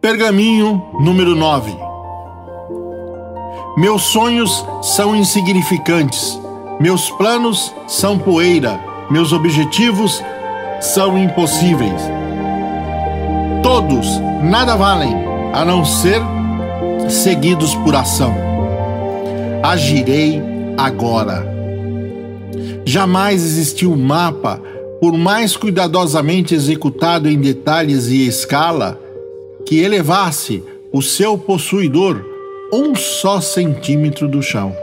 Pergaminho número 9. Meus sonhos são insignificantes, meus planos são poeira, meus objetivos são impossíveis. Todos nada valem a não ser seguidos por ação. Agirei agora. Jamais existiu um mapa, por mais cuidadosamente executado em detalhes e escala, que elevasse o seu possuidor um só centímetro do chão.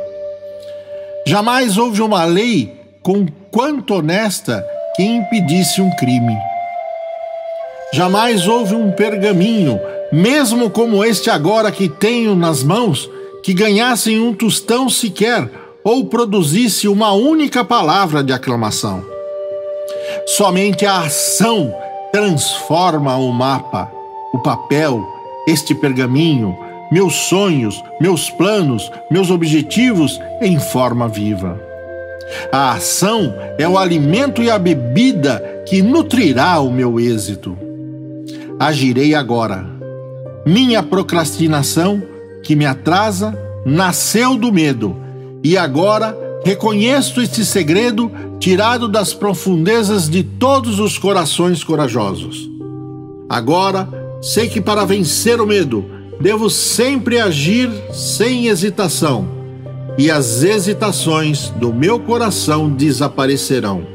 Jamais houve uma lei com quanto honesta que impedisse um crime. Jamais houve um pergaminho, mesmo como este agora que tenho nas mãos, que ganhasse um tostão sequer ou produzisse uma única palavra de aclamação. Somente a ação transforma o mapa papel, este pergaminho, meus sonhos, meus planos, meus objetivos em forma viva. A ação é o alimento e a bebida que nutrirá o meu êxito. Agirei agora. Minha procrastinação, que me atrasa, nasceu do medo, e agora reconheço este segredo tirado das profundezas de todos os corações corajosos. Agora Sei que para vencer o medo, devo sempre agir sem hesitação, e as hesitações do meu coração desaparecerão.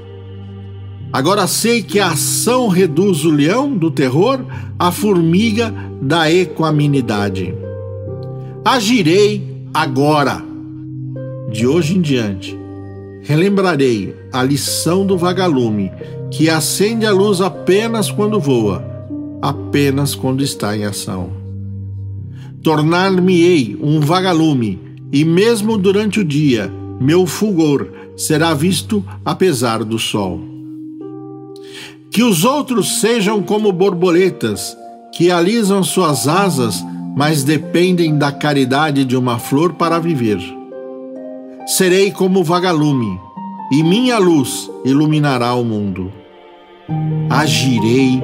Agora sei que a ação reduz o leão do terror à formiga da equanimidade. Agirei agora. De hoje em diante, relembrarei a lição do vagalume que acende a luz apenas quando voa apenas quando está em ação. Tornar-me-ei um vagalume, e mesmo durante o dia, meu fulgor será visto apesar do sol. Que os outros sejam como borboletas, que alisam suas asas, mas dependem da caridade de uma flor para viver. Serei como vagalume, e minha luz iluminará o mundo. Agirei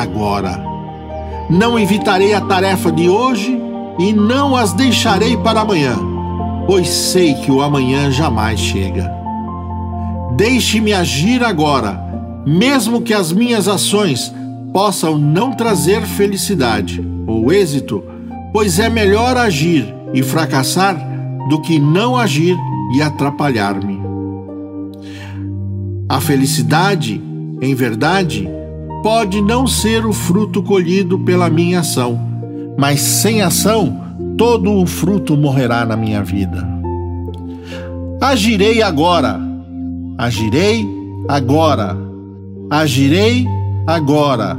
agora. Não evitarei a tarefa de hoje e não as deixarei para amanhã, pois sei que o amanhã jamais chega. Deixe-me agir agora, mesmo que as minhas ações possam não trazer felicidade ou êxito, pois é melhor agir e fracassar do que não agir e atrapalhar-me. A felicidade, em verdade, pode não ser o fruto colhido pela minha ação, mas sem ação, todo o fruto morrerá na minha vida. Agirei agora, agirei agora, agirei agora,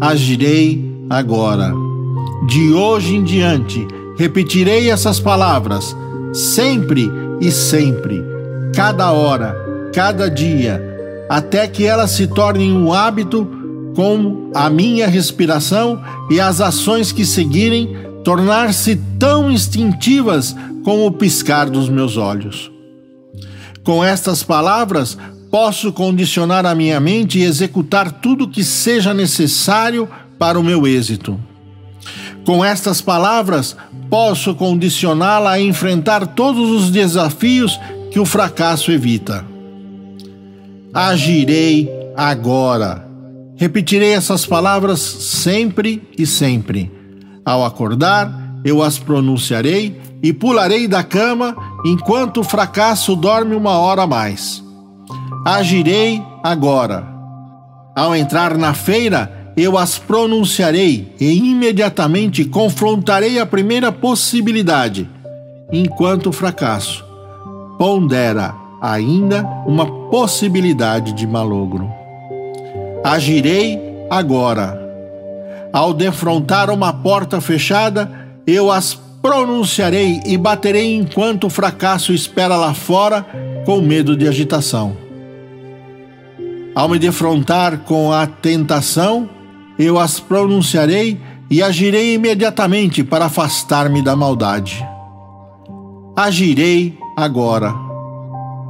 agirei agora. De hoje em diante, repetirei essas palavras, sempre e sempre, cada hora, cada dia, até que elas se tornem um hábito com a minha respiração e as ações que seguirem tornar-se tão instintivas como o piscar dos meus olhos. Com estas palavras, posso condicionar a minha mente e executar tudo o que seja necessário para o meu êxito. Com estas palavras, posso condicioná-la a enfrentar todos os desafios que o fracasso evita. Agirei agora Repetirei essas palavras sempre e sempre. Ao acordar, eu as pronunciarei e pularei da cama enquanto o fracasso dorme uma hora a mais. Agirei agora. Ao entrar na feira, eu as pronunciarei e imediatamente confrontarei a primeira possibilidade, enquanto o fracasso pondera ainda uma possibilidade de malogro. Agirei agora. Ao defrontar uma porta fechada, eu as pronunciarei e baterei enquanto o fracasso espera lá fora, com medo de agitação. Ao me defrontar com a tentação, eu as pronunciarei e agirei imediatamente para afastar-me da maldade. Agirei agora.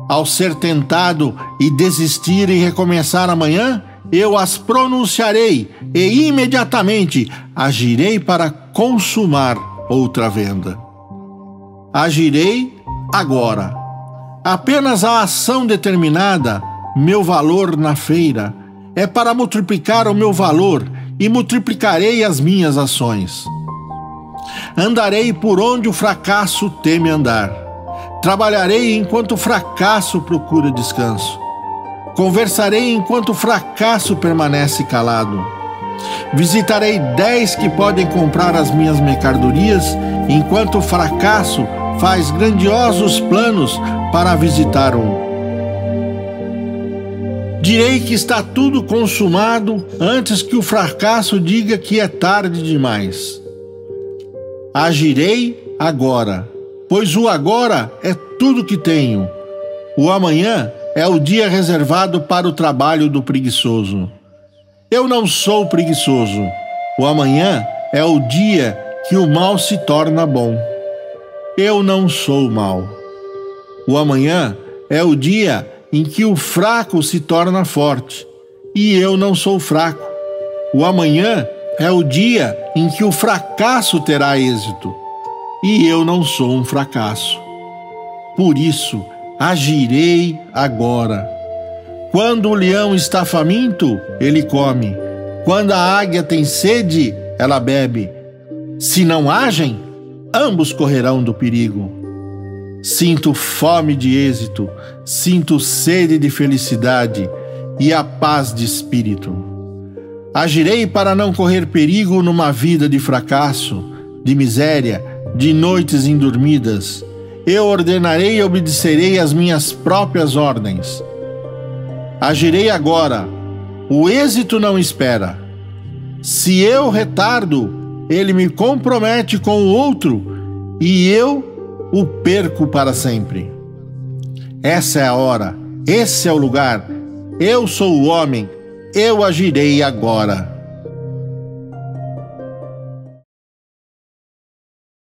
Ao ser tentado e desistir e recomeçar amanhã, eu as pronunciarei e imediatamente agirei para consumar outra venda. Agirei agora. Apenas a ação determinada, meu valor na feira, é para multiplicar o meu valor e multiplicarei as minhas ações. Andarei por onde o fracasso teme andar. Trabalharei enquanto o fracasso procura descanso. Conversarei enquanto o fracasso permanece calado. Visitarei dez que podem comprar as minhas mercadorias, enquanto o fracasso faz grandiosos planos para visitar um. Direi que está tudo consumado antes que o fracasso diga que é tarde demais. Agirei agora, pois o agora é tudo que tenho. O amanhã é o dia reservado para o trabalho do preguiçoso. Eu não sou preguiçoso. O amanhã é o dia que o mal se torna bom. Eu não sou mal. O amanhã é o dia em que o fraco se torna forte, e eu não sou fraco. O amanhã é o dia em que o fracasso terá êxito, e eu não sou um fracasso. Por isso, agirei agora. Quando o leão está faminto, ele come. Quando a águia tem sede, ela bebe. Se não agem, ambos correrão do perigo. Sinto fome de êxito, sinto sede de felicidade e a paz de espírito. Agirei para não correr perigo numa vida de fracasso, de miséria, de noites indormidas. Eu ordenarei e obedecerei às minhas próprias ordens. Agirei agora. O êxito não espera. Se eu retardo, ele me compromete com o outro e eu o perco para sempre. Essa é a hora, esse é o lugar. Eu sou o homem, eu agirei agora.